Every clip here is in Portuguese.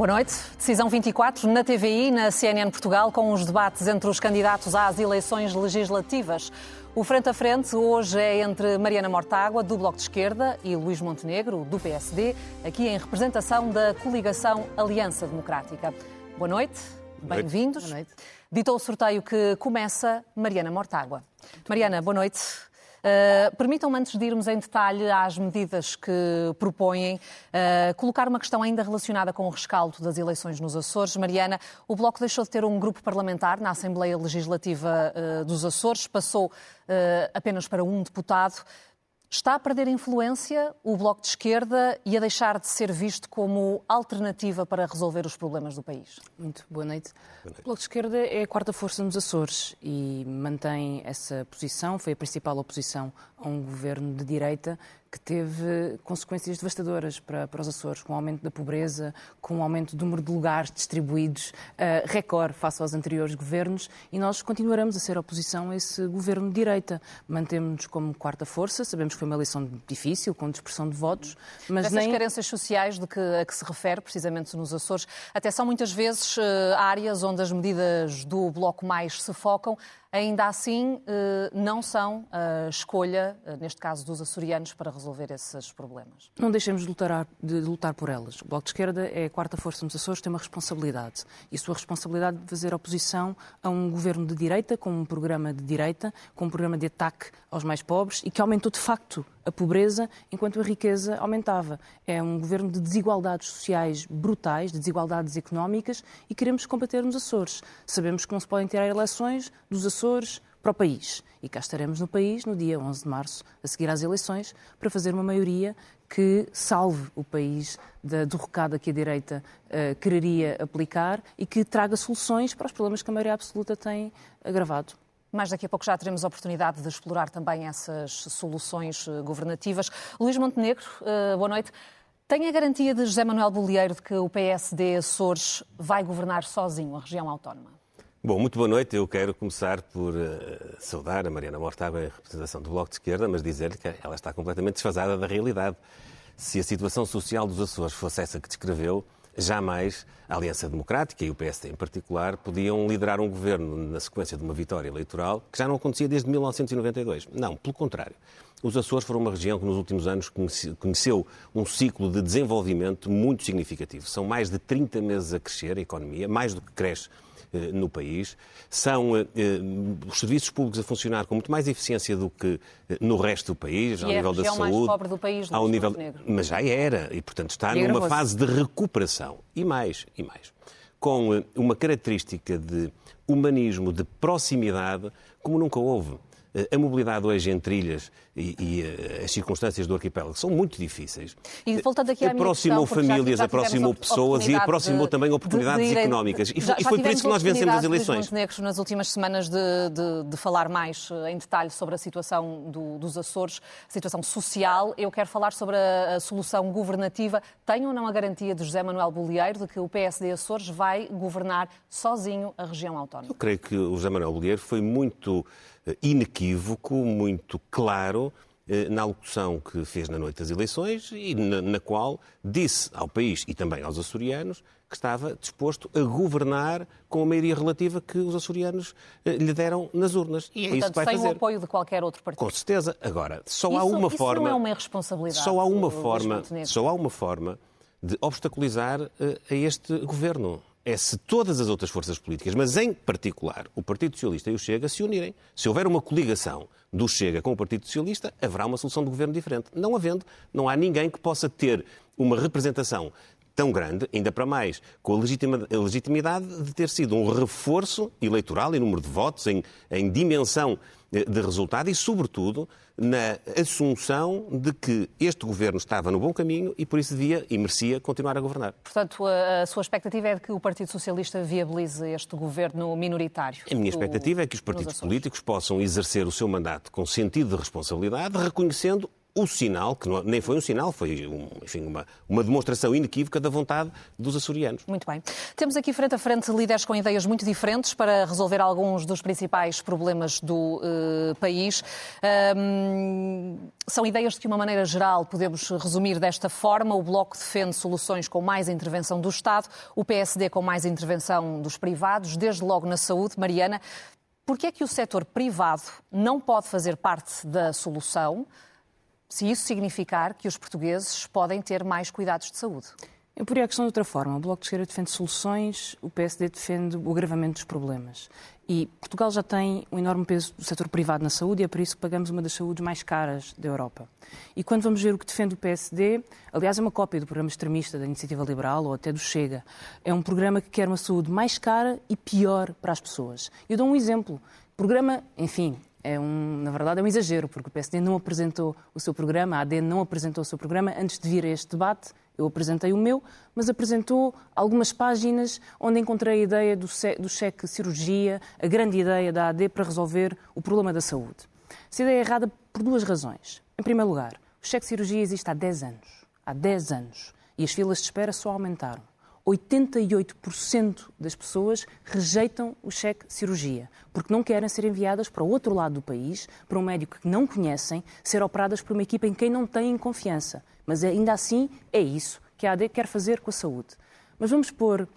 Boa noite. Decisão 24 na TVI na CNN Portugal com os debates entre os candidatos às eleições legislativas. O frente a frente hoje é entre Mariana Mortágua, do Bloco de Esquerda, e Luís Montenegro, do PSD, aqui em representação da coligação Aliança Democrática. Boa noite, bem-vindos. Dito o sorteio que começa, Mariana Mortágua. Mariana, boa noite. Uh, Permitam-me, antes de irmos em detalhe às medidas que propõem, uh, colocar uma questão ainda relacionada com o rescaldo das eleições nos Açores. Mariana, o Bloco deixou de ter um grupo parlamentar na Assembleia Legislativa uh, dos Açores, passou apenas para um deputado. Está a perder influência o Bloco de Esquerda e a deixar de ser visto como alternativa para resolver os problemas do país? Muito boa noite. boa noite. O Bloco de Esquerda é a quarta força nos Açores e mantém essa posição. Foi a principal oposição a um governo de direita que teve consequências devastadoras para, para os Açores, com o aumento da pobreza, com o aumento do número de lugares distribuídos, uh, recorde face aos anteriores governos, e nós continuaremos a ser oposição a esse governo de direita. Mantemos-nos como quarta força, sabemos que foi uma eleição difícil, com dispersão de votos, mas Essas nem... carências sociais de que, a que se refere, precisamente nos Açores, até são muitas vezes uh, áreas onde as medidas do Bloco mais se focam, ainda assim eh, não são a escolha, eh, neste caso dos açorianos, para resolver esses problemas. Não deixemos de lutar, de lutar por elas. O Bloco de Esquerda é a quarta força nos Açores, tem uma responsabilidade. E sua responsabilidade de fazer oposição a um governo de direita, com um programa de direita, com um programa de ataque aos mais pobres e que aumentou de facto a pobreza enquanto a riqueza aumentava. É um governo de desigualdades sociais brutais, de desigualdades económicas e queremos combater nos Açores. Sabemos que não se podem tirar eleições dos Açores para o país. E cá estaremos no país no dia 11 de março, a seguir às eleições, para fazer uma maioria que salve o país da derrocada que a direita uh, quereria aplicar e que traga soluções para os problemas que a maioria absoluta tem agravado. Mais daqui a pouco já teremos a oportunidade de explorar também essas soluções eh, governativas. Luís Montenegro, eh, boa noite. Tem a garantia de José Manuel Bolieiro de que o PSD Açores vai governar sozinho a região autónoma? Bom, muito boa noite. Eu quero começar por uh, saudar a Mariana Mortágua em representação do Bloco de Esquerda, mas dizer-lhe que ela está completamente desfasada da realidade. Se a situação social dos Açores fosse essa que descreveu, jamais a Aliança Democrática e o PSD em particular podiam liderar um governo na sequência de uma vitória eleitoral que já não acontecia desde 1992. Não, pelo contrário. Os Açores foram uma região que nos últimos anos conheceu um ciclo de desenvolvimento muito significativo. São mais de 30 meses a crescer a economia, mais do que cresce no país. São eh, eh, os serviços públicos a funcionar com muito mais eficiência do que no resto do país, e ao é nível da saúde. mais pobre do país, ao nível, negro. mas já era e portanto está e numa fase de recuperação e mais e mais, com uma característica de humanismo, de proximidade como nunca houve. A mobilidade hoje entre ilhas e, e, eh, as circunstâncias do arquipélago são muito difíceis. E voltando aqui à aproximou questão, famílias, já, já aproximou pessoas e aproximou de, também oportunidades de, de, económicas. E, já, e foi por isso que nós vencemos as eleições. Negros nas últimas semanas de, de, falar mais eh, em detalhe sobre a situação do, dos Açores, a situação social. Eu quero falar sobre a, a, solução governativa. Tem ou não a garantia de José Manuel Bolieiro de que o PSD Açores vai governar sozinho a região autónoma? Eu creio que o José Manuel Bolieiro foi muito eh, inequívoco, muito claro na alocução que fez na noite das eleições e na, na, qual disse ao país e também aos açorianos que estava disposto a governar com a maioria relativa que os açorianos eh, lhe deram nas urnas. E é Portanto, isso que vai sem fazer. o apoio de qualquer outro partido. Com certeza. Agora, só isso, há uma isso forma. Não é uma irresponsabilidade. Só há uma forma. Só há uma forma de obstaculizar uh, a este governo é se todas as outras forças políticas, mas em particular o Partido Socialista e o Chega, se unirem. Se houver uma coligação do Chega com o Partido Socialista, haverá uma solução de governo diferente. Não havendo, não há ninguém que possa ter uma representação tão grande, ainda para mais, com a legitimidade de ter sido um reforço eleitoral em número de votos, em, em dimensão de resultado e, sobretudo, na assunção de que este governo estava no bom caminho e por isso devia e merecia continuar a governar. Portanto, a sua expectativa é de que o Partido Socialista viabilize este governo minoritário? A minha expectativa é que os partidos políticos possam exercer o seu mandato com sentido de responsabilidade, reconhecendo o sinal, que não, nem foi um sinal, foi um, enfim, uma, uma demonstração inequívoca da vontade dos açorianos. Muito bem. Temos aqui frente a frente líderes com ideias muito diferentes para resolver alguns dos principais problemas do uh, país. Um, são ideias de que, de uma maneira geral, podemos resumir desta forma. O Bloco defende soluções com mais intervenção do Estado, o PSD com mais intervenção dos privados, desde logo na saúde. Mariana, por que é que o setor privado não pode fazer parte da solução? Se isso significar que os portugueses podem ter mais cuidados de saúde. Eu poria a questão de outra forma. O Bloco de Esquerda defende soluções, o PSD defende o agravamento dos problemas. E Portugal já tem um enorme peso do setor privado na saúde e é por isso que pagamos uma das saúdes mais caras da Europa. E quando vamos ver o que defende o PSD, aliás, é uma cópia do programa extremista da Iniciativa Liberal ou até do Chega. É um programa que quer uma saúde mais cara e pior para as pessoas. Eu dou um exemplo. Programa, enfim, é um, na verdade, é um exagero, porque o PSD não apresentou o seu programa, a AD não apresentou o seu programa antes de vir a este debate. Eu apresentei o meu, mas apresentou algumas páginas onde encontrei a ideia do, do cheque cirurgia, a grande ideia da AD para resolver o problema da saúde. Essa ideia é errada por duas razões. Em primeiro lugar, o cheque cirurgia existe há 10 anos. Há 10 anos. E as filas de espera só aumentaram. 88% das pessoas rejeitam o cheque cirurgia, porque não querem ser enviadas para o outro lado do país, para um médico que não conhecem, ser operadas por uma equipa em quem não têm confiança. Mas ainda assim é isso que a AD quer fazer com a saúde. Mas vamos pôr,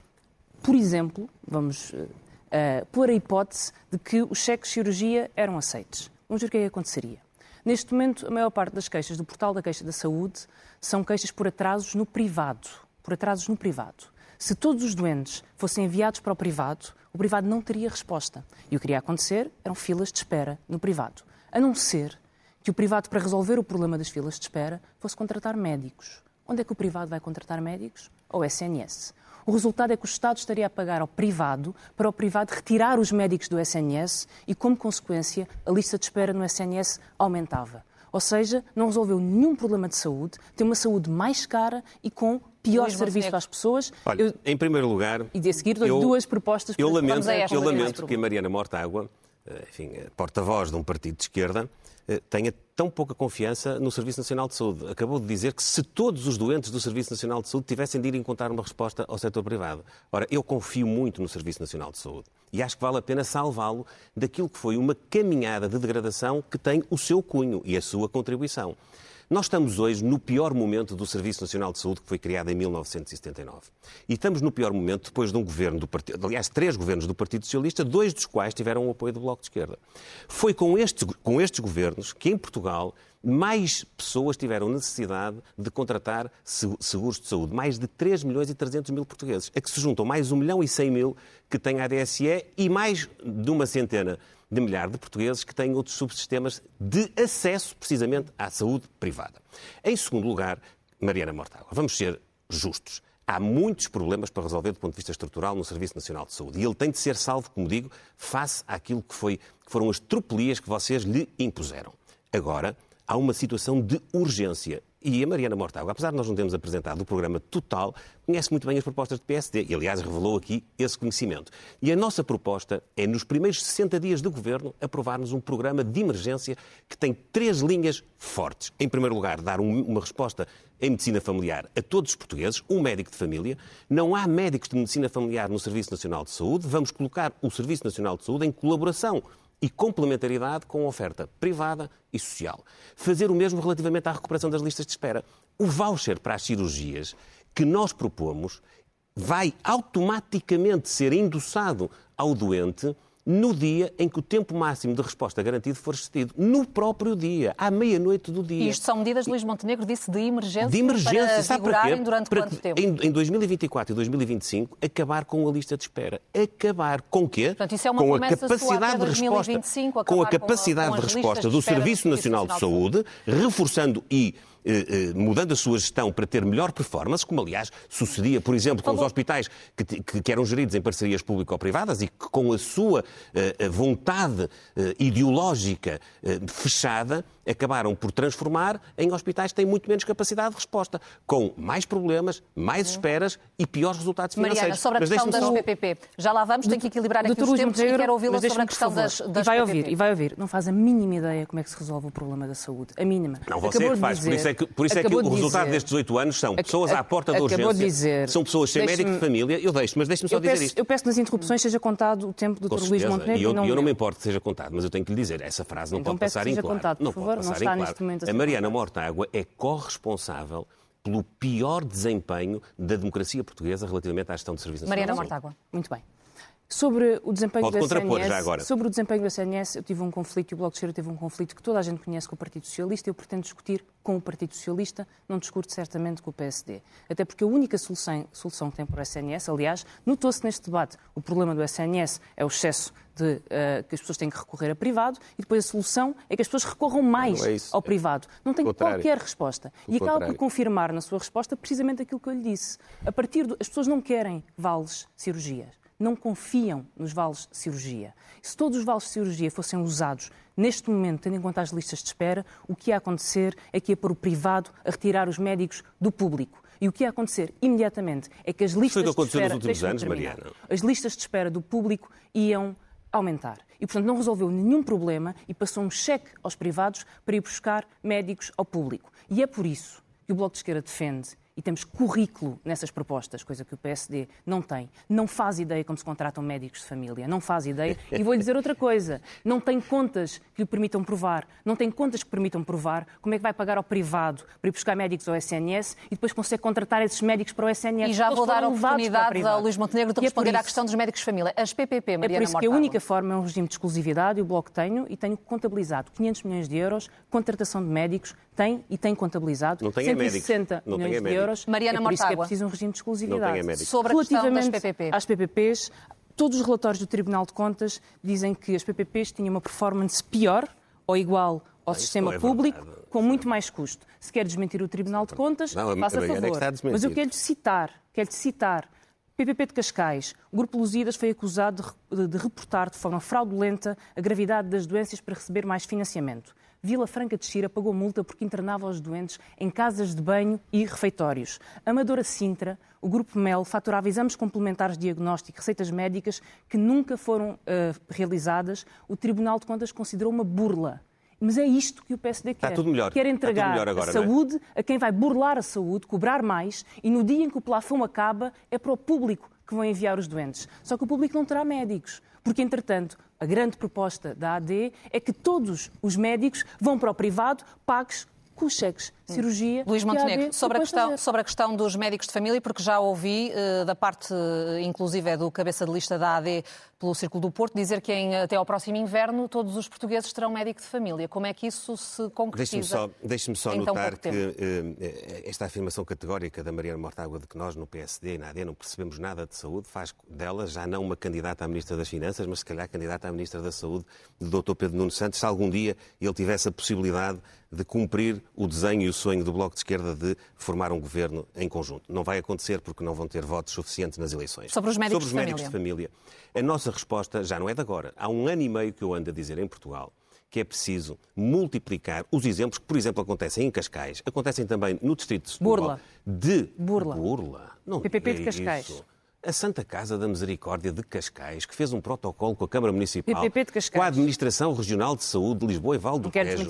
por exemplo, vamos uh, pôr a hipótese de que os cheques de cirurgia eram aceitos. Vamos ver o que é que aconteceria. Neste momento, a maior parte das queixas do portal da queixa da saúde são queixas por atrasos no privado. Por atrasos no privado. Se todos os doentes fossem enviados para o privado, o privado não teria resposta. E o que iria acontecer eram filas de espera no privado. A não ser que o privado, para resolver o problema das filas de espera, fosse contratar médicos. Onde é que o privado vai contratar médicos? Ao SNS. O resultado é que o Estado estaria a pagar ao privado para o privado retirar os médicos do SNS e, como consequência, a lista de espera no SNS aumentava. Ou seja, não resolveu nenhum problema de saúde, tem uma saúde mais cara e com pior Luís serviço Montenegro. às pessoas. Olha, eu... em primeiro lugar... E de seguir dou duas propostas eu lamento, Eu lamento que a Mariana Mortágua, eh, enfim, porta-voz de um partido de esquerda, eh, tenha tão pouca confiança no Serviço Nacional de Saúde. Acabou de dizer que se todos os doentes do Serviço Nacional de Saúde tivessem de ir encontrar uma resposta ao setor privado. Ora, eu confio muito no Serviço Nacional de Saúde e acho que vale a pena salvá-lo daquilo que foi uma caminhada de degradação que tem o seu cunho e a sua contribuição. Nós estamos hoje no pior momento do Serviço Nacional de Saúde que foi criado em 1979. E estamos no pior momento depois de um governo do Partido, aliás, três governos do Partido Socialista, dois dos quais tiveram o apoio do Bloco de Esquerda. Foi com estes, com estes governos que em Portugal mais pessoas tiveram necessidade de contratar seguros de saúde. Mais de 3 milhões e 300 mil portugueses. A que se juntam mais 1 milhão e 100 mil que têm a ADSE e mais de uma centena de milhares de portugueses que têm outros subsistemas de acesso, precisamente, à saúde privada. Em segundo lugar, Mariana Mortágua, vamos ser justos. Há muitos problemas para resolver do ponto de vista estrutural no Serviço Nacional de Saúde. E ele tem de ser salvo, como digo, face àquilo que, foi, que foram as tropelias que vocês lhe impuseram. Agora, há uma situação de urgência e a Mariana Mortágua, apesar de nós não termos apresentado o programa total, conhece muito bem as propostas do PSD e, aliás, revelou aqui esse conhecimento. E a nossa proposta é, nos primeiros 60 dias de governo, aprovarmos um programa de emergência que tem três linhas fortes. Em primeiro lugar, dar um, uma resposta em medicina familiar a todos os portugueses, um médico de família. Não há médicos de medicina familiar no Serviço Nacional de Saúde. Vamos colocar o Serviço Nacional de Saúde em colaboração e complementaridade com a oferta privada e social. Fazer o mesmo relativamente à recuperação das listas de espera. O voucher para as cirurgias que nós propomos vai automaticamente ser endossado ao doente no dia em que o tempo máximo de resposta garantido for excedido. No próprio dia, à meia-noite do dia. E isto são medidas, Luís Montenegro disse, de emergência, de emergência para sabe para quê? durante para quanto tempo? Em, em 2024 e 2025, acabar com a lista de espera. Acabar com quê? Portanto, isso é uma com a capacidade de resposta, com a capacidade com a, com de resposta do Serviço Nacional de Saúde, reforçando e mudando a sua gestão para ter melhor performance, como aliás sucedia, por exemplo, com os hospitais que, que, que eram geridos em parcerias público-privadas e que com a sua eh, vontade ideológica fechada acabaram por transformar em hospitais que têm muito menos capacidade de resposta, com mais problemas, mais esperas e piores resultados financeiros. Mariana, sobre a Mas questão das só... PPP, já lá vamos, tem que equilibrar aqui os tempos e quero ouvi-la sobre a questão das, das e vai PPP. ouvir, e vai ouvir. Não faz a mínima ideia como é que se resolve o problema da saúde. A mínima. Não, você Acabou é que faz. Dizer, por isso é que, por isso é que o resultado destes oito anos são pessoas à porta da urgência, dizer, são pessoas sem médico de família. Eu deixo, mas deixe-me só dizer peço, isto. Eu peço nas interrupções seja contado o tempo do Dr. Luís Montenegro. E eu, não, eu não me importo que seja contado, mas eu tenho que lhe dizer, essa frase não então pode passar em claro. Contado, não favor, pode passar não em claro. A Mariana Mortágua é corresponsável pelo pior desempenho da democracia portuguesa relativamente à gestão de serviços Mariana Mortágua. Muito bem. Sobre o desempenho Pode do SNS, já agora. sobre o desempenho do SNS, eu tive um conflito e o Bloco de Esquerda teve um conflito que toda a gente conhece com o Partido Socialista. Eu pretendo discutir com o Partido Socialista, não discuto certamente com o PSD. Até porque a única solução, solução que tem para o SNS, aliás, notou-se neste debate, o problema do SNS é o excesso de uh, que as pessoas têm que recorrer a privado e depois a solução é que as pessoas recorram mais é ao privado. Não tem qualquer resposta. O e acaba por confirmar na sua resposta precisamente aquilo que eu lhe disse. A partir do... As pessoas não querem vales cirurgias não confiam nos vales de cirurgia. Se todos os vales de cirurgia fossem usados neste momento, tendo em conta as listas de espera, o que ia acontecer é que ia pôr o privado a retirar os médicos do público. E o que ia acontecer imediatamente é que as listas de espera. Nos últimos anos, Mariana. As listas de espera do público iam aumentar. E, portanto, não resolveu nenhum problema e passou um cheque aos privados para ir buscar médicos ao público. E é por isso que o Bloco de Esquerda defende e temos currículo nessas propostas, coisa que o PSD não tem. Não faz ideia como se contratam médicos de família, não faz ideia. E vou-lhe dizer outra coisa: não tem contas que lhe permitam provar, não tem contas que permitam provar como é que vai pagar ao privado para ir buscar médicos ao SNS e depois consegue contratar esses médicos para o SNS. E já vou dar a oportunidade ao Luís Montenegro de é responder isso, à questão dos médicos de família. As PPP, Mariana É por isso que a única forma é um regime de exclusividade, e o Bloco tenho, e tenho contabilizado 500 milhões de euros, contratação de médicos, tem e tem contabilizado não 160 não milhões de euros. Mariana é por isso que é preciso um regime de exclusividade. Sobre a questão das PPP. às PPPs, todos os relatórios do Tribunal de Contas dizem que as PPPs tinham uma performance pior ou igual ao sistema é público, verdade. com muito mais custo. Se quer desmentir o Tribunal de Contas, não, faça a é favor. É Mas eu quero citar, quero citar PPP de Cascais, o Grupo Lusíadas foi acusado de, de, reportar de forma fraudulenta a gravidade das doenças para receber mais financiamento. Vila Franca de Xira pagou multa porque internava os doentes em casas de banho e refeitórios. Amadora Sintra, o Grupo MEL faturava exames complementares de diagnóstico receitas médicas que nunca foram uh, realizadas. O Tribunal de Contas considerou uma burla. Mas é isto que o PSD quer. Está tudo melhor. Quer entregar agora, a é? saúde é? a quem vai burlar a saúde, cobrar mais, e no dia em que o plafão acaba, é para o público que vão enviar os doentes. Só que o público não terá médicos. Porque, entretanto, a grande proposta da AD é que todos os médicos vão para o privado, pagos com cheques cirurgia. Luís Montenegro, sobre a, questão, sobre a questão dos médicos de família, porque já ouvi uh, da parte, uh, inclusive, é do cabeça de lista da AD pelo Círculo do Porto, dizer que em, até ao próximo inverno todos os portugueses terão médico de família. Como é que isso se concretiza? Deixe-me só, deixe só notar que uh, esta afirmação categórica da Mariana Mortágua de que nós no PSD e na AD não percebemos nada de saúde faz dela já não uma candidata à Ministra das Finanças, mas se calhar candidata à Ministra da Saúde, do Dr. Pedro Nuno Santos, se algum dia ele tivesse a possibilidade de cumprir o desenho e o sonho do Bloco de Esquerda de formar um governo em conjunto. Não vai acontecer porque não vão ter votos suficientes nas eleições. Sobre os médicos, Sobre os médicos de, família. de família. A nossa resposta já não é de agora. Há um ano e meio que eu ando a dizer em Portugal que é preciso multiplicar os exemplos que, por exemplo, acontecem em Cascais, acontecem também no Distrito de Setúbal. Burla. De Burla. Burla. Não PPP de Cascais. Isso a Santa Casa da Misericórdia de Cascais, que fez um protocolo com a Câmara Municipal, com a Administração Regional de Saúde de Lisboa e Val do Tejo,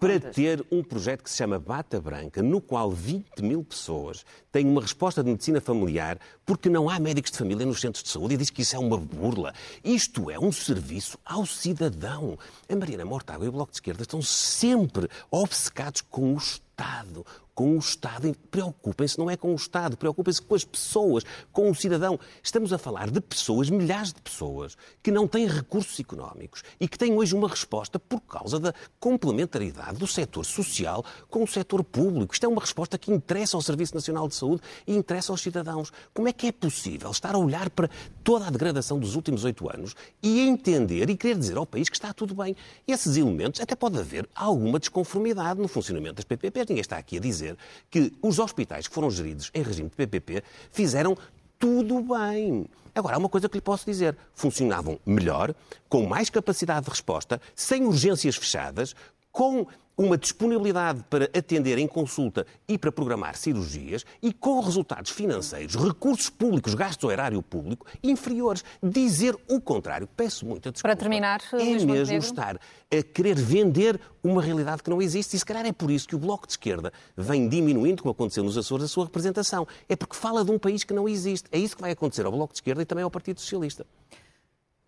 para ter um projeto que se chama Bata Branca, no qual 20 mil pessoas têm uma resposta de medicina familiar porque não há médicos de família nos centros de saúde e diz que isso é uma burla. Isto é um serviço ao cidadão. A Mariana Mortágua e o Bloco de Esquerda estão sempre obcecados com o Estado com o Estado. Preocupem-se, não é com o Estado, preocupem-se com as pessoas, com o cidadão. Estamos a falar de pessoas, milhares de pessoas, que não têm recursos económicos e que têm hoje uma resposta por causa da complementaridade do setor social com o setor público. Isto é uma resposta que interessa ao Serviço Nacional de Saúde e interessa aos cidadãos. Como é que é possível estar a olhar para toda a degradação dos últimos oito anos e entender e querer dizer ao país que está tudo bem? Esses elementos, até pode haver alguma desconformidade no funcionamento das PPPs. Ninguém está aqui a dizer que os hospitais que foram geridos em regime de PPP fizeram tudo bem. Agora, há uma coisa que lhe posso dizer: funcionavam melhor, com mais capacidade de resposta, sem urgências fechadas, com uma disponibilidade para atender em consulta e para programar cirurgias e com resultados financeiros, recursos públicos, gastos ao erário público inferiores. Dizer o contrário, peço muita desculpa. Para terminar, é Luís mesmo Montenegro. estar a querer vender uma realidade que não existe e se calhar é por isso que o Bloco de Esquerda vem diminuindo, como aconteceu nos Açores, a sua representação. É porque fala de um país que não existe. É isso que vai acontecer ao Bloco de Esquerda e também ao Partido Socialista.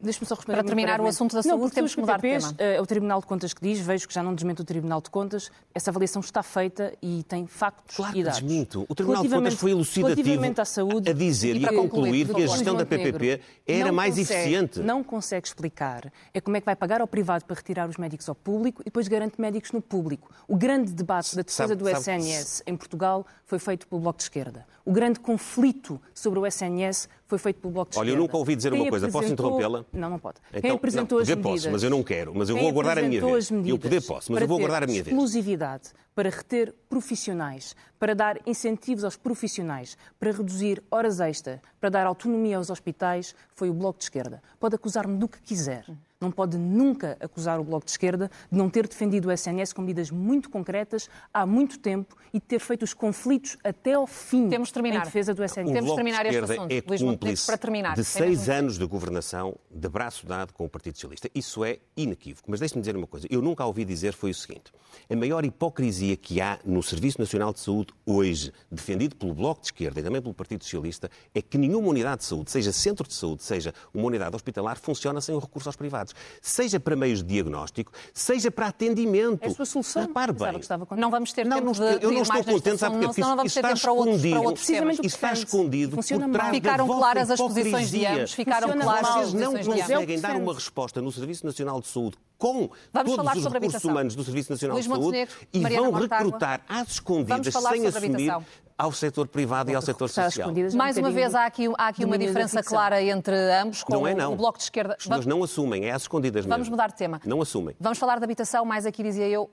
Deixe-me só responder Para terminar o assunto da Não, saúde, porque temos os que mudar de tema. eh, o Tribunal de Contas que diz, vejo que já não desmente o Tribunal de Contas, essa avaliação está feita e tem factos Claro e que dados. desminto. O Tribunal de Contas foi elucidativo à saúde, a dizer E e a para concluir, que a gestão da PPP era não mais consegue- eficiente. Não consegue explicar é como é que vai pagar ao privado para retirar os médicos ao público e depois garante médicos no público. O grande debate da defesa Sabe- do sabe- SNS em Portugal foi feito pelo Bloco de Esquerda. O grande conflito sobre o SNS foi feito pelo Bloco de Olha, eu Esquerda. nunca ouvi dizer Quem uma coisa. Posso apresentou- interrompê-la? Não, não pode. Então, Quem apresentou não, as poder medidas... posso, mas eu não quero. Mas eu Quem vou aguardar a minha vez. as medidas Eu poder posso, mas eu vou aguardar a minha vez. exclusividade, para reter profissionais, para dar incentivos aos profissionais, para reduzir horas extra, para dar autonomia aos hospitais, foi o Bloco de Esquerda. Pode acusar-me do que quiser. Não pode nunca acusar o Bloco de Esquerda de não ter defendido o SNS com medidas muito concretas há muito tempo e de ter feito os conflitos até ao fim Temos terminar. em defesa do SNS. O Temos de Bloco terminar de este Esquerda assunto. é Luís cúmplice para terminar, de seis anos de governação de braço dado com o Partido Socialista. Isso é inequívoco. Mas deixe-me dizer uma coisa. Eu nunca ouvi dizer foi o seguinte. A maior hipocrisia que há no Serviço Nacional de Saúde hoje, defendido pelo Bloco de Esquerda e também pelo Partido Socialista, é que nenhuma unidade de saúde, seja centro de saúde, seja uma unidade hospitalar, funciona sem o recurso aos privados. Seja para meios de diagnóstico, seja para atendimento. É a sua solução. Repare bem. Não vamos ter Não, tempo não de, eu não estou contente, sabe não, Porque não isso vamos ter está tempo para outros, para escondido. outros temas. Isso está escondido Funciona por trás Ficaram claras as posições de ambos, ficaram claras Vocês não conseguem dar uma Defende. resposta no Serviço Nacional de Saúde com Vamos todos os recursos humanos do Serviço Nacional Luís de Saúde Montenegro, e Mariana vão Mortágua. recrutar às escondidas, sem assumir. Ao setor privado e ao setor social. um Mais uma vez, há aqui, há aqui uma diferença clara entre ambos, com Não é não. o Bloco de Esquerda. As pessoas não assumem, é às escondidas Vamos mesmo. mudar de tema. Não assumem. Vamos falar de habitação, mais aqui dizia eu.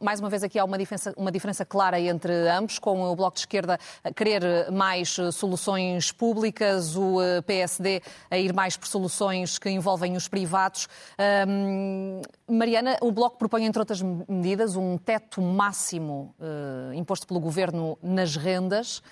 Mais uma vez aqui há uma diferença, uma diferença clara entre ambos, com o Bloco de Esquerda a querer mais eh, soluções públicas, o eh, PSD a ir mais por soluções que envolvem os privados. Mariana, o Bloco propõe, entre outras medidas, um teto máximo eh, imposto pelo Governo nas rendas.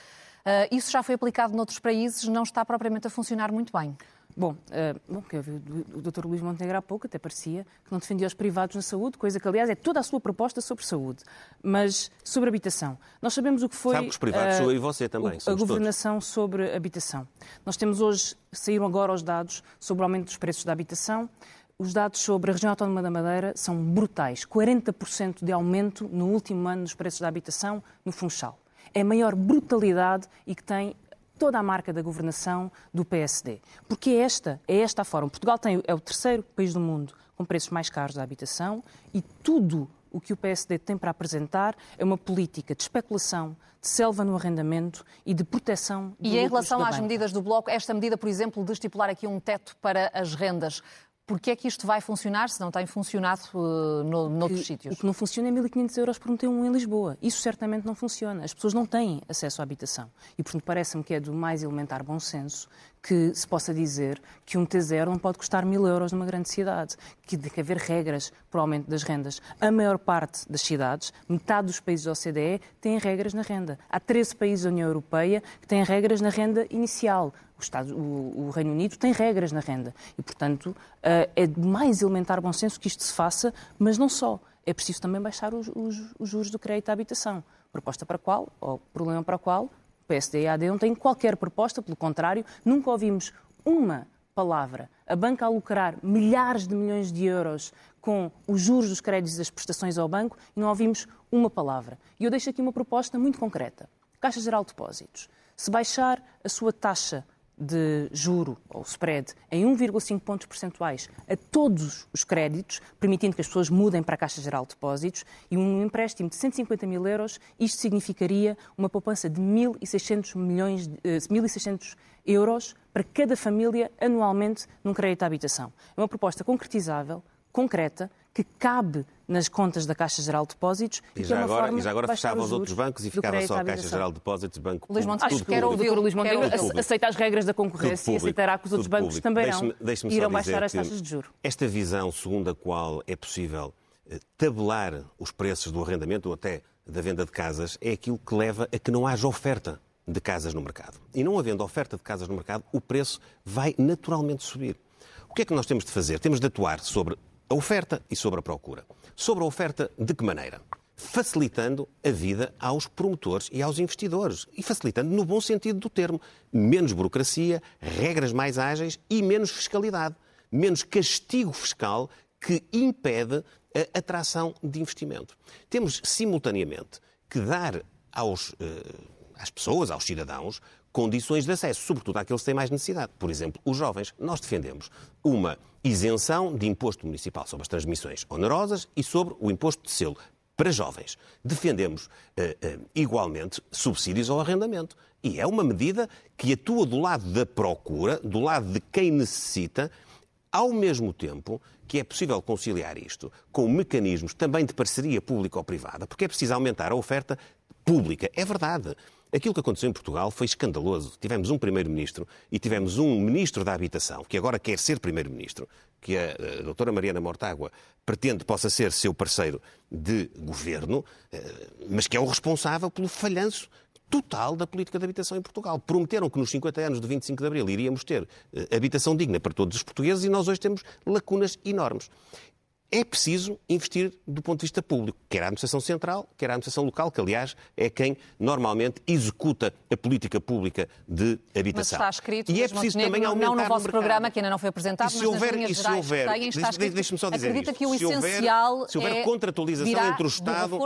Eh, isso já foi aplicado noutros países, não está propriamente a funcionar muito bem. Bom, eh, bom, que eu vi o Dr. Luís Montenegro há pouco, até parecia que não defendia os privados na saúde, coisa que, aliás, é toda a sua proposta sobre saúde. Mas sobre habitação. Nós sabemos o que foi. Sabe que os privados eh, sou eu e você também, o- A somos todos. governação sobre habitação. Nós temos hoje, saíram agora os dados sobre o aumento dos preços da habitação. Os dados sobre a região autónoma da Madeira são brutais. 40% de aumento no último ano dos preços da habitação no Funchal. É a maior brutalidade e que tem toda a marca da governação do PSD. Porque é esta, é esta a forma. Portugal tem, é o terceiro país do mundo com preços mais caros da habitação e tudo o que o PSD tem para apresentar é uma política de especulação, de selva no arrendamento e de proteção do E em relação às banca. medidas do Bloco, esta medida, por exemplo, de estipular aqui um teto para as rendas, porquê é que isto vai funcionar se não tem funcionado uh, no, noutros que sítios? O que não funciona é 1.500 euros por um T1 em Lisboa. Isso certamente não funciona. As pessoas não têm acesso à habitação. E, portanto, parece-me que é do mais elementar bom senso que se possa dizer que um T0 não pode custar mil euros numa grande cidade, que tem que haver regras para o aumento das rendas. A maior parte das cidades, metade dos países da OCDE, têm regras na renda. Há 13 países da União Europeia que têm regras na renda inicial. O, Estado, o, o Reino Unido tem regras na renda. E, portanto, eh, é mais elementar bom senso que isto se faça, mas não só. É preciso também baixar os, os- os juros do crédito à habitação. Proposta para qual, ou problema para qual, PSD e a AD não têm qualquer proposta, pelo contrário, nunca ouvimos uma palavra. A banca a lucrar milhares de milhões de euros com os juros dos créditos e das prestações ao banco e não ouvimos uma palavra. E eu deixo aqui uma proposta muito concreta. Caixa Geral de Depósitos. Se baixar a sua taxa de juro ou spread em 1,5 pontos percentuais a todos os créditos, permitindo que as pessoas mudem para a Caixa Geral de Depósitos, e um empréstimo de 150 mil euros, isto significaria uma poupança de 1.600 milhões, 1.600 eh, euros para cada família anualmente num crédito à habitação. É uma proposta concretizável, concreta, que cabe nas contas da Caixa Geral de Depósitos. E, já, é agora, e já agora fechava os outros bancos e ficava só a Caixa Geral de Depósitos, Banco Luís Montes, Acho que quero ouvir o Luís Montenegro aceita as regras da concorrência e aceitará que os outros bancos também não irão baixar as taxas de juros. Esta visão segundo a qual é possível eh, tabelar os preços do arrendamento ou até da venda de casas é aquilo que leva a que não haja oferta de casas no mercado. E não havendo oferta de casas no mercado, o preço vai naturalmente subir. O que é que nós temos de fazer? Temos de atuar sobre a oferta e sobre a procura. Sobre a oferta, de que maneira? Facilitando a vida aos promotores e aos investidores. E facilitando no bom sentido do termo. Menos burocracia, regras mais ágeis e menos fiscalidade. Menos castigo fiscal que impede a atração de investimento. Temos, simultaneamente, que dar aos, eh, às pessoas, aos cidadãos, condições de acesso, sobretudo àqueles que têm mais necessidade. Por exemplo, os jovens. Nós defendemos uma isenção de imposto municipal sobre as transmissões onerosas e sobre o imposto de selo para jovens. Defendemos uh, uh, igualmente subsídios ao arrendamento. E é uma medida que atua do lado da procura, do lado de quem necessita, ao mesmo tempo que é possível conciliar isto com mecanismos também de parceria pública ou privada, porque é preciso aumentar a oferta pública. É verdade. Aquilo que aconteceu em Portugal foi escandaloso. Tivemos um primeiro-ministro e tivemos um ministro da Habitação, que agora quer ser primeiro-ministro, que a, a doutora Mariana Mortágua pretende possa ser seu parceiro de governo, eh, mas que é o responsável pelo falhanço total da política de habitação em Portugal. Prometeram que nos 50 anos de 25 de Abril iríamos ter eh, habitação digna para todos os portugueses e nós hoje temos lacunas enormes é preciso investir do ponto de vista público, quer a administração central, quer a administração local, que aliás é quem normalmente executa a política pública de habitação. Mas está escrito, e é preciso também aumentar não no vosso programa, que ainda não foi apresentado, e se houver, mas nas linhas gerais houver, têm, está escrito, deixe-me só dizer acredita isto. que o se essencial houver, se houver é contratualização entre o Estado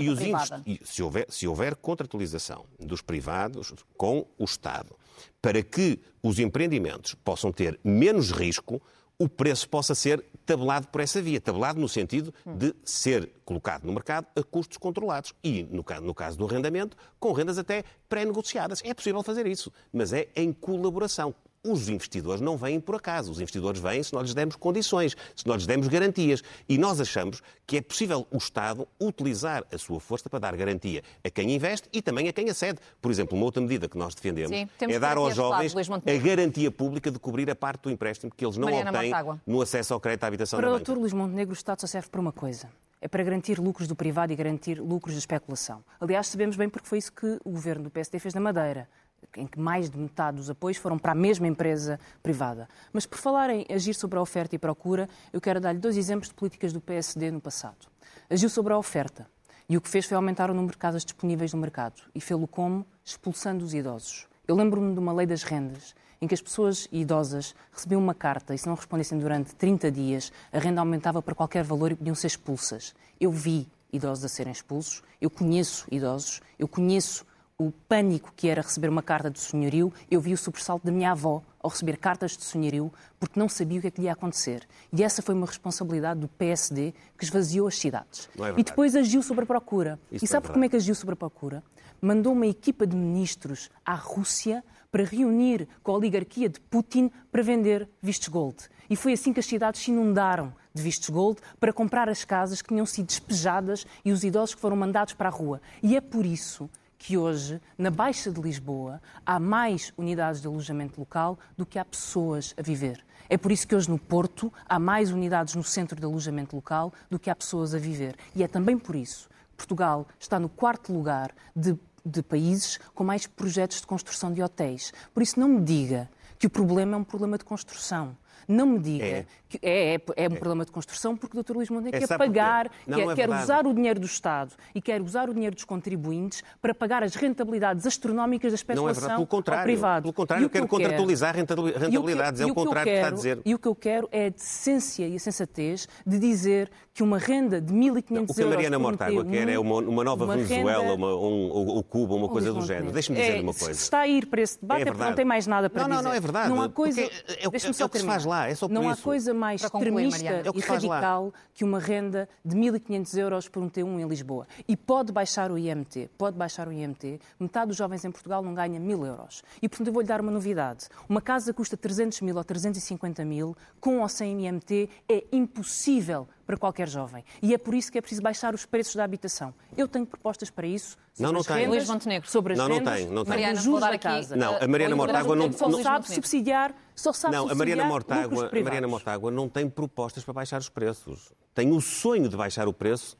e os privada. se houver, se houver contratualização dos privados com o Estado, para que os empreendimentos possam ter menos risco, o preço possa ser tabelado por essa via. Tabelado no sentido de ser colocado no mercado a custos controlados. E, no caso, no caso do arrendamento, com rendas até pré-negociadas. É possível fazer isso, mas é em colaboração. Os investidores não vêm por acaso. Os investidores vêm se nós lhes demos condições, se nós lhes demos garantias. E nós achamos que é possível o Estado utilizar a sua força para dar garantia a quem investe e também a quem acede. Por exemplo, uma outra medida que nós defendemos Sim, é dar aos jovens lado, a garantia pública de cobrir a parte do empréstimo que eles não Mariana obtêm no acesso ao crédito à habitação para da banca. Para o Dr. Luís Montenegro, o Estado só serve para uma coisa. É para garantir lucros do privado e garantir lucros da especulação. Aliás, sabemos bem porque foi isso que o governo do PSD fez na Madeira em que mais de metade dos apoios foram para a mesma empresa privada. Mas por falar em agir sobre a oferta e procura, eu quero dar-lhe dois exemplos de políticas do PSD no passado. Agiu sobre a oferta e o que fez foi aumentar o número de casas disponíveis no mercado e fê-lo como? Expulsando os idosos. Eu lembro-me de uma lei das rendas em que as pessoas idosas recebiam uma carta e se não respondessem durante 30 dias, a renda aumentava para qualquer valor e podiam ser expulsas. Eu vi idosos a serem expulsos, eu conheço idosos, eu conheço o pânico que era receber uma carta de senhorio, eu vi o sobressalto da minha avó ao receber cartas de senhorio porque não sabia o que é que lhe ia acontecer. E essa foi uma responsabilidade do PSD que esvaziou as cidades. É e depois agiu sobre a procura. Isso e sabe é como é que agiu sobre a procura? Mandou uma equipa de ministros à Rússia para reunir com a oligarquia de Putin para vender vistos gold. E foi assim que as cidades se inundaram de vistos gold para comprar as casas que tinham sido despejadas e os idosos que foram mandados para a rua. E é por isso que hoje, na Baixa de Lisboa, há mais unidades de alojamento local do que há pessoas a viver. É por isso que hoje no Porto há mais unidades no centro de alojamento local do que há pessoas a viver. E é também por isso que Portugal está no quarto lugar de, de países com mais projetos de construção de hotéis. Por isso não me diga que o problema é um problema de construção. Não me diga é. que é, é, é um é. problema de construção porque o Dr. Luís Montenegro quer pagar, quer, é quer usar o dinheiro do Estado e quer usar o dinheiro dos contribuintes para pagar as rentabilidades astronómicas da especulação não é verdade. Pelo contrário, ao privado. Pelo contrário, eu quero contratualizar rentabilidades. é o, contrário que, que está a dizer. E o que eu quero é a decência e a sensatez de dizer que uma renda de 1.500 euros... O que a Mariana Mortágua quer é uma, uma nova uma Venezuela, renda... uma, um, ou, Cuba, uma coisa do género. Deixe-me dizer é, uma coisa. Se está a ir para esse debate é, é porque não tem mais nada para não, dizer. Não, não, é verdade. Não há coisa... É, é, é, Deixa-me só é lá, é só por Não isso. há coisa mais extremista é e radical que uma renda de 1.500 euros por um T1 em Lisboa. E pode baixar o IMT, pode baixar o IMT. Metade dos jovens em Portugal não ganha 1.000 euros. E, portanto, eu vou-lhe dar uma novidade. Uma casa custa 300 mil ou 350 mil, com ou sem IMT, é impossível para qualquer jovem. E é por isso que é preciso baixar os preços da habitação. Eu tenho propostas para isso. Não, não tem. Luís Montenegro. Sobre as não, rendas, não tem. Não tem. Mariana, vou dar aqui. Casa. Não, a Mariana Mortágua não, só não sabe subsidiar, só sabe não, a Mariana Mortágua, a Mariana Mortágua não tem propostas para baixar os preços. Tem o sonho de baixar o preço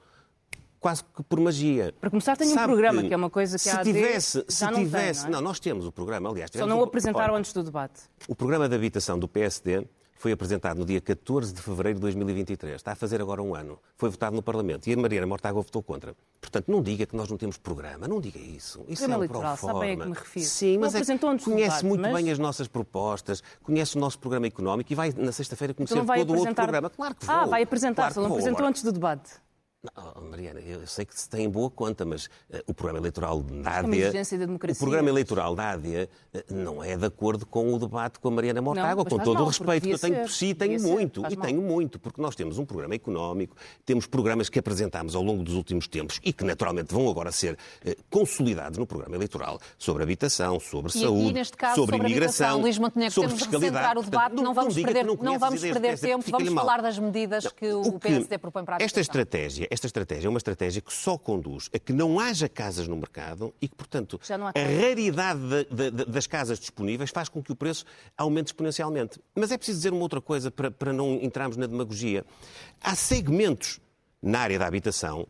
quase que por magia. Para começar, tem um programa, que é uma coisa que se há tivesse, se não tivesse, tem, não, é? não, nós temos o programa, aliás, só não o apresentaram antes do debate. O programa de habitação do PSD foi apresentado no dia 14 de fevereiro de 2023. Está a fazer agora um ano. Foi votado no Parlamento e a Mariana Mortágua votou contra. Portanto, não diga que nós não temos programa. Não diga isso. Isso programa é um eleitoral, sabe bem a que me refiro. Sim, mas é, conhece muito mas... bem as nossas propostas, conhece o nosso programa económico e vai na sexta-feira conhecer então todo o outro programa. Claro que vou. Ah, vai apresentar, claro não apresentou antes do debate. Não, Mariana, eu sei que se tem boa conta, mas uh, o programa eleitoral da ADIA. É o programa eleitoral da ADIA uh, não é de acordo com o debate com a Mariana Mortágua, com todo mal, o respeito que eu tenho por si, e tenho muito, e mal. tenho muito, porque nós temos um programa económico, temos programas que apresentámos ao longo dos últimos tempos e que naturalmente vão agora ser uh, consolidados no programa eleitoral sobre habitação, sobre e saúde, aqui, caso, sobre, sobre imigração, Luís Montenegro, sobre temos fiscalidade. De o debate, Portanto, não, vamos perder, não, não vamos perder tempo, vamos falar das medidas não, que o, PSD propõe para a Esta estratégia, esta estratégia é uma estratégia que só conduz a que não haja casas no mercado e que, portanto, a raridade de, de, das casas disponíveis faz com que o preço aumente exponencialmente. Mas é preciso dizer uma outra coisa para, para não entrarmos na demagogia. Há segmentos na área da habitação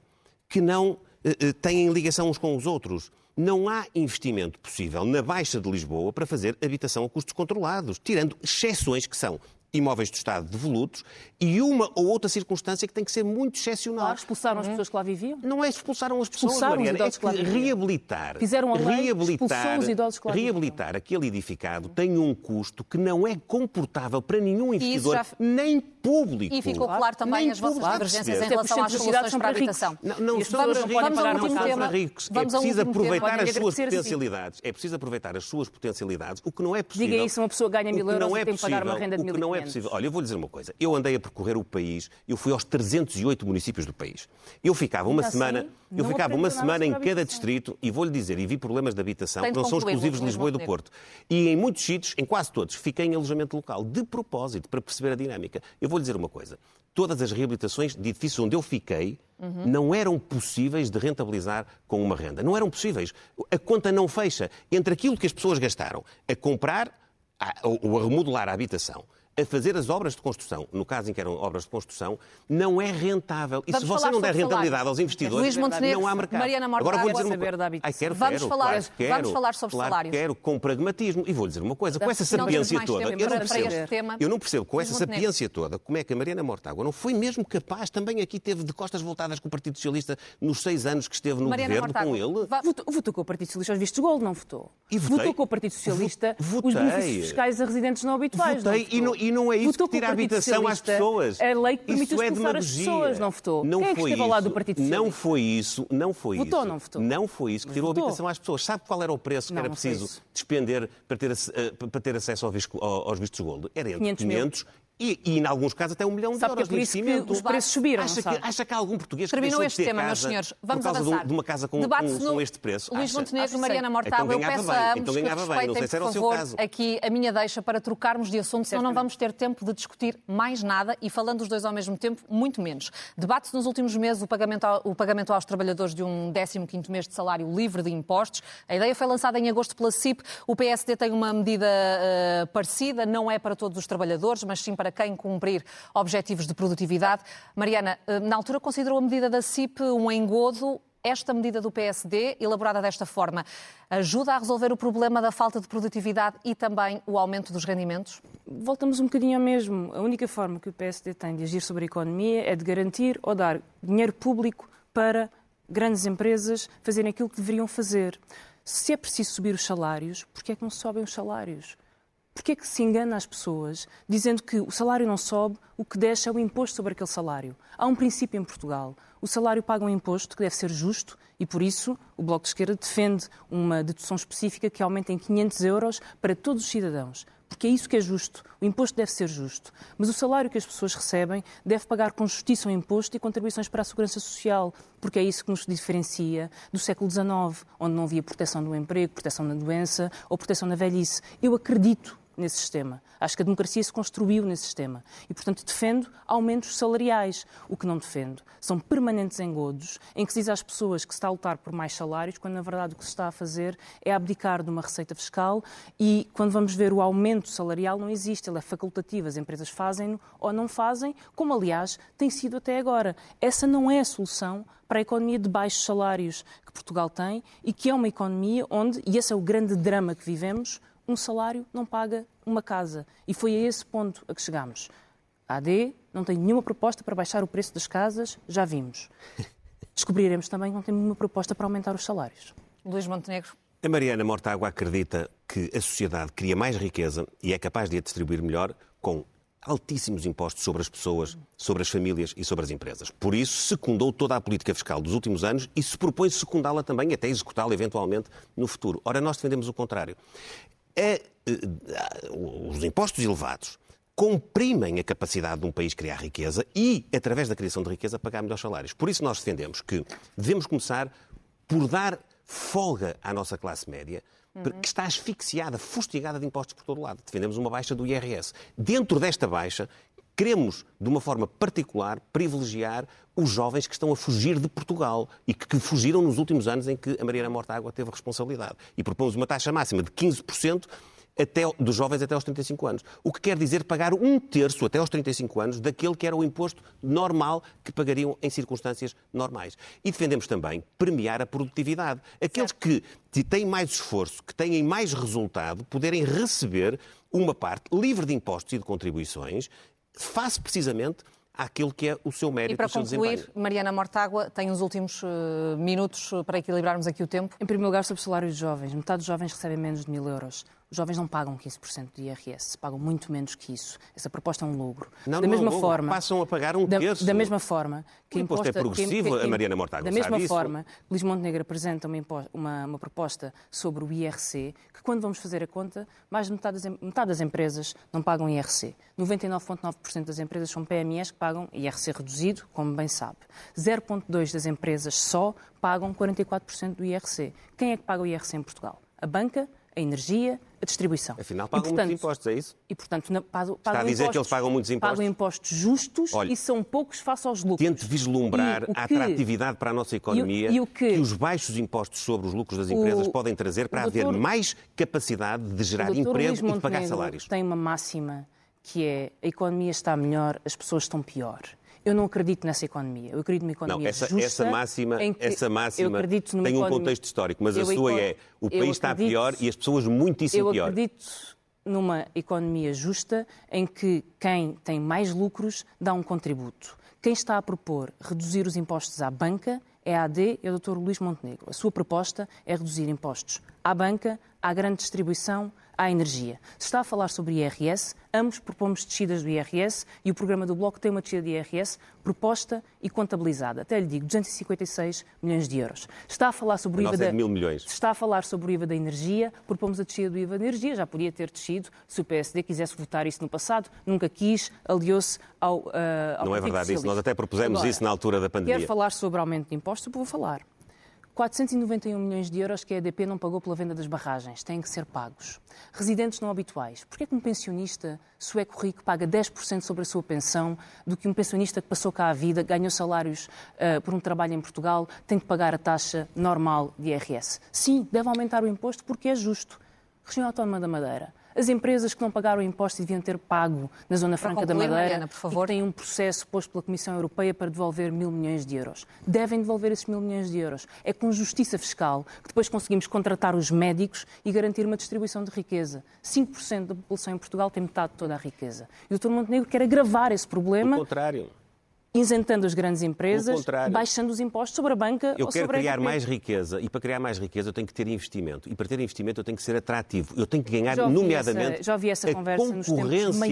que não eh, eh têm ligação uns com os outros não há investimento possível na Baixa de Lisboa para fazer habitação a custos controlados, tirando exceções que são imóveis do Estado devolutos e uma ou outra circunstância que tem que ser muito excepcional. Claro, expulsaram as uhum. pessoas que lá viviam? Não é expulsaram as pessoas, expulsaram Mariana, é que reabilitar, Fizeram a lei, reabilitar, os idosos que lá reabilitar aquele edificado tem um custo que não é comportável para nenhum investidor, já... nem público. E ficou claro também nem as vossas divergências em relação às soluções para a habitação. Não, não são vamos, ricos, vamos não são para ricos. É preciso aproveitar as suas potencialidades. É preciso aproveitar as suas potencialidades, o que não é possível. Diga isso, uma pessoa ganha mil euros e tem que pagar uma renda de mil não é possível. Olha, eu vou dizer uma coisa. Eu andei a percorrer o país, eu fui aos 308 municípios do país. Eu ficava uma semana, eu ficava uma semana em cada distrito e vou-lhe dizer, e vi problemas de habitação que não são exclusivos de Lisboa e do Porto. E em muitos sítios, em quase todos, fiquei em alojamento local, de propósito, para perceber a dinâmica. Eu vou-lhe dizer uma coisa. Todas as reabilitações de edifícios onde eu fiquei uhum. não eram possíveis de rentabilizar com uma renda. Não eram possíveis. A conta não fecha. Entre aquilo que as pessoas gastaram a comprar ou a remodelar a habitação a fazer as obras de construção, no caso em que eram obras de construção, não é rentável. E Vamos se você não der rentabilidade salários. aos investidores, Luís Montenegro, não há mercado. Mariana Mortágua, Agora vou dizer uma saber da. Ai, quero, vamos, quero, falar, claro, quero, vamos falar sobre claro, salários. Quero, com pragmatismo. E vou dizer uma coisa, com essa sapiência toda, eu não, percebo, tema, eu não percebo, com essa sapiência toda, como é que a Mariana Mortágua não foi mesmo capaz, também aqui teve de costas voltadas com o Partido Socialista nos seis anos que esteve no Mariana governo Mortágua, com ele. Votou, votou com o Partido Socialista os vistos gold, não votou? E votei, votou com o Partido Socialista votei, os benefícios fiscais a residentes não habituais. Votei, não e, não, é isso que tira a habitação às pessoas. A lei que permitiu é expulsar as pessoas, não votou. Não Quem é que foi esteve isso. do Partido Socialista? Não foi isso, não foi votou, isso. não votou? Não foi isso que tirou a habitação às pessoas. Sabe qual era o preço que não, era não preciso despender para ter, eh, para ter acesso aos vistos gold? Era entre 500, 500 e, e, em alguns casos, até um milhão de sabe euros que é por isso que os preços subiram, acha que, acha que há algum português que Terminou este de tema, meus senhores. Vamos por causa avançar. De uma casa com, com, com este preço? Luís acha? Montenegro, Mariana Mortágua, então eu peço bem. a ambos então que ganhava bem. Não sei se era por o seu favor, caso. aqui a minha deixa para trocarmos de assunto, senão não vamos ter tempo de discutir mais nada e falando os dois ao mesmo tempo, muito menos. Debate-se nos últimos meses o pagamento, ao, o pagamento aos trabalhadores de um 15º mês de salário livre de impostos. A ideia foi lançada em agosto pela CIP. O PSD tem uma medida uh, parecida, não é para todos os trabalhadores, mas sim para quem cumprir objetivos de produtividade. Mariana, eh, na altura considerou a medida da CIP um engodo Esta medida do PSD, elaborada desta forma, ajuda a resolver o problema da falta de produtividade e também o aumento dos rendimentos? Voltamos um bocadinho ao mesmo. A única forma que o PSD tem de agir sobre a economia é de garantir ou dar dinheiro público para grandes empresas fazerem aquilo que deveriam fazer. Se é preciso subir os salários, por que é que não sobem os salários? Porquê é que se engana as pessoas dizendo que o salário não sobe, o que deixa é o imposto sobre aquele salário? Há um princípio em Portugal. O salário paga um imposto que deve ser justo e, por isso, o Bloco de Esquerda defende uma dedução específica que aumente em 500 euros para todos os cidadãos porque é isso que é justo. O imposto deve ser justo. Mas o salário que as pessoas recebem deve pagar com justiça o imposto e contribuições para a segurança social, porque é isso que nos diferencia do século XIX, onde não havia proteção do emprego, proteção da doença ou proteção da velhice. Eu acredito nesse sistema. Acho que a democracia se construiu nesse sistema. E, portanto, defendo aumentos salariais. O que não defendo são permanentes engodos em que se diz às pessoas que se está a lutar por mais salários, quando na verdade o que se está a fazer é abdicar de uma receita fiscal e quando vamos ver o aumento salarial não existe, ele é facultativo. As empresas fazem-no ou não fazem, como aliás tem sido até agora. Essa não é a solução para a economia de baixos salários que Portugal tem e que é uma economia onde, e esse é o grande drama que vivemos, um salário não paga uma casa. E foi a esse ponto a que chegámos. A AD não tem nenhuma proposta para baixar o preço das casas, já vimos. Descobriremos também que não tem nenhuma proposta para aumentar os salários. Luís Montenegro. A Mariana Mortágua acredita que a sociedade cria mais riqueza e é capaz de a distribuir melhor com altíssimos impostos sobre as pessoas, sobre as famílias e sobre as empresas. Por isso, secundou toda a política fiscal dos últimos anos e se propõe secundá-la também, até executá-la eventualmente no futuro. Ora, nós defendemos o contrário é, os impostos elevados comprimem a capacidade de um país criar riqueza e, através da criação de riqueza, pagar melhores salários. Por isso nós defendemos que devemos começar por dar folga à nossa classe média, uhum. que está asfixiada, fustigada de impostos por todo lado. Defendemos uma baixa do IRS. Dentro desta baixa, queremos, de uma forma particular, privilegiar os jovens que estão a fugir de Portugal e que fugiram nos últimos anos em que a Mariana Mortágua teve responsabilidade. E propomos uma taxa máxima de 15% até, dos jovens até aos 35 anos. O que quer dizer pagar um terço até aos 35 anos daquele que era o imposto normal que pagariam em circunstâncias normais. E defendemos também premiar a produtividade. Aqueles certo. que têm mais esforço, que têm mais resultado, poderem receber uma parte livre de impostos e de contribuições, face precisamente àquilo que é o seu mérito e para o seu concluir, desempenho. Mariana Mortágua tem os últimos uh, minutos para equilibrarmos aqui o tempo. Em primeiro lugar, sobre o salário dos jovens. Metade dos jovens recebem menos de mil euros. Os jovens não pagam 15% de IRS, pagam muito menos que isso. Essa proposta é um logro. Não, da não mesma é um forma, passam a pagar um terço. Da, da mesma forma que o imposto é progressivo, que, que, a Mariana Mortágua Da mesma isso. forma, Luís Montenegro apresenta uma, uma, uma, proposta sobre o IRC, que quando vamos fazer a conta, mais de metade das, metade das empresas não pagam IRC. 99,9% das empresas são PMEs que pagam IRC reduzido, como bem sabe. 0,2% das empresas só pagam 44% do IRC. Quem é que paga o IRC em Portugal? A banca, a energia, a distribuição. Afinal, pagam e, portanto, muitos impostos, é isso? E, portanto, na, pagam, Está a dizer impostos, que eles pagam muitos impostos? Pagam impostos justos Olha, e são poucos face aos lucros. Tente vislumbrar a atratividade para a nossa economia e e o que, que, os baixos impostos sobre os lucros das empresas o, podem trazer para doutor, haver mais capacidade de gerar emprego e de pagar salários. tem uma máxima que é a economia está melhor, as pessoas estão pior. Eu não acredito nessa economia. Eu acredito numa economia não, essa, justa. Essa máxima, essa máxima tem um economia... contexto histórico, mas a sua é o país está pior e as pessoas muitíssimo pior. Eu acredito numa economia justa em que quem tem mais lucros dá um contributo. Quem está a propor reduzir os impostos à banca é a AD e o Dr. Luís Montenegro. A sua proposta é reduzir impostos à banca, à grande distribuição, à energia. Se está a falar sobre IRS, ambos propomos descidas do IRS e o programa do Bloco tem uma descida de IRS proposta e contabilizada. Até lhe digo, 256 milhões de euros. Está a falar sobre o IVA da... mil milhões. Está a falar sobre o IVA da energia, propomos a descida do IVA da energia, já podia ter descido se o PSD quisesse votar isso no passado, nunca quis, aliou-se ao, uh, ao Não é verdade isso, nós até propusemos Agora, isso na altura da pandemia. Quer falar sobre aumento de impostos? Vou falar. 491 milhões de euros que a EDP não pagou pela venda das barragens têm que ser pagos. Residentes não habituais. Porquê que um pensionista sueco rico paga 10% sobre a sua pensão do que um pensionista que passou cá a vida, ganhou salários uh, por um trabalho em Portugal, tem que pagar a taxa normal de IRS? Sim, deve aumentar o imposto porque é justo. Região Autónoma da Madeira. As empresas que não pagaram impostos deviam ter pago na Zona Franca concluir, da Madeira Mariana, por favor. e têm um processo posto pela Comissão Europeia para devolver mil milhões de euros. Devem devolver esses mil milhões de euros. É com justiça fiscal que depois conseguimos contratar os médicos e garantir uma distribuição de riqueza. 5% da população em Portugal tem metade de toda a riqueza. E o Dr. Montenegro quer agravar esse problema O contrário. Isentando as grandes empresas, baixando os impostos sobre a banca Eu quero criar mais riqueza e para criar mais riqueza eu tenho que ter investimento. E para ter investimento eu tenho que ser atrativo. Eu tenho que ganhar, nomeadamente, essa- já ouvi essa a conversa concorrência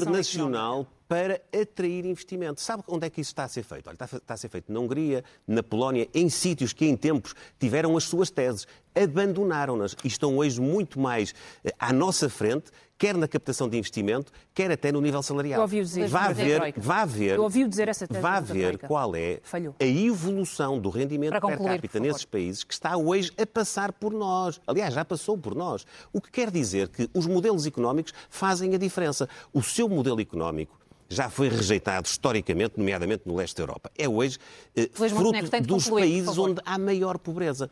internacional para atrair investimento. Sabe onde é que isso está a ser feito? Olha, está a- ser feito na Hungria, na Polónia, em sítios que em tempos tiveram as suas teses, abandonaram-nas e estão hoje muito mais eh, à nossa frente, quer na captação de investimento, quer até no nível salarial. Eu ouvi-o dizer vá ver, vá ver, Eu ouvi-o dizer essa tese vá ver qual é Falhou. a evolução do rendimento Para per concluir, capita nesses países que está hoje a passar por nós. Aliás, já passou por nós. O que quer dizer que os modelos económicos fazem a diferença. O seu modelo económico já foi rejeitado historicamente, nomeadamente no leste da Europa. É hoje eh, Luís Montenegro, de fruto dos concluir, países onde há maior pobreza.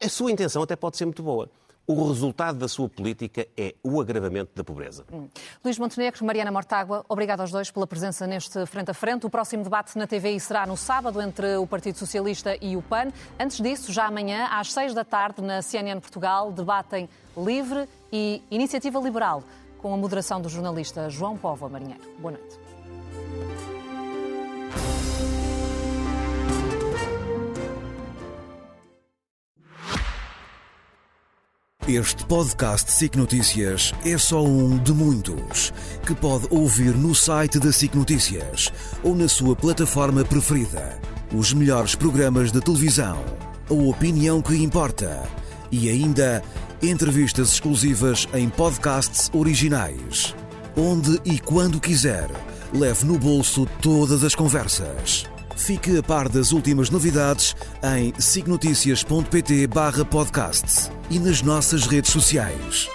A sua intenção até pode ser muito boa. O resultado da sua política é o agravamento da pobreza. Luís Montenegro, Mariana Mortágua, obrigado aos dois pela presença neste Frente a Frente. O próximo debate na TVI será no sábado entre o Partido Socialista e o PAN. Antes disso, já amanhã, às seis da tarde, na CNN Portugal, debatem Livre e Iniciativa Liberal, com a moderação do jornalista João Póvoa Marinheiro. Boa noite. Este podcast SIC Notícias é só um de muitos que pode ouvir no site da SIC Notícias ou na sua plataforma preferida. Os melhores programas de televisão, a opinião que importa e ainda entrevistas exclusivas em podcasts originais. Onde e quando quiser, leve no bolso todas as conversas. Fique a par das últimas novidades em signoticias.pt/podcast e nas nossas redes sociais.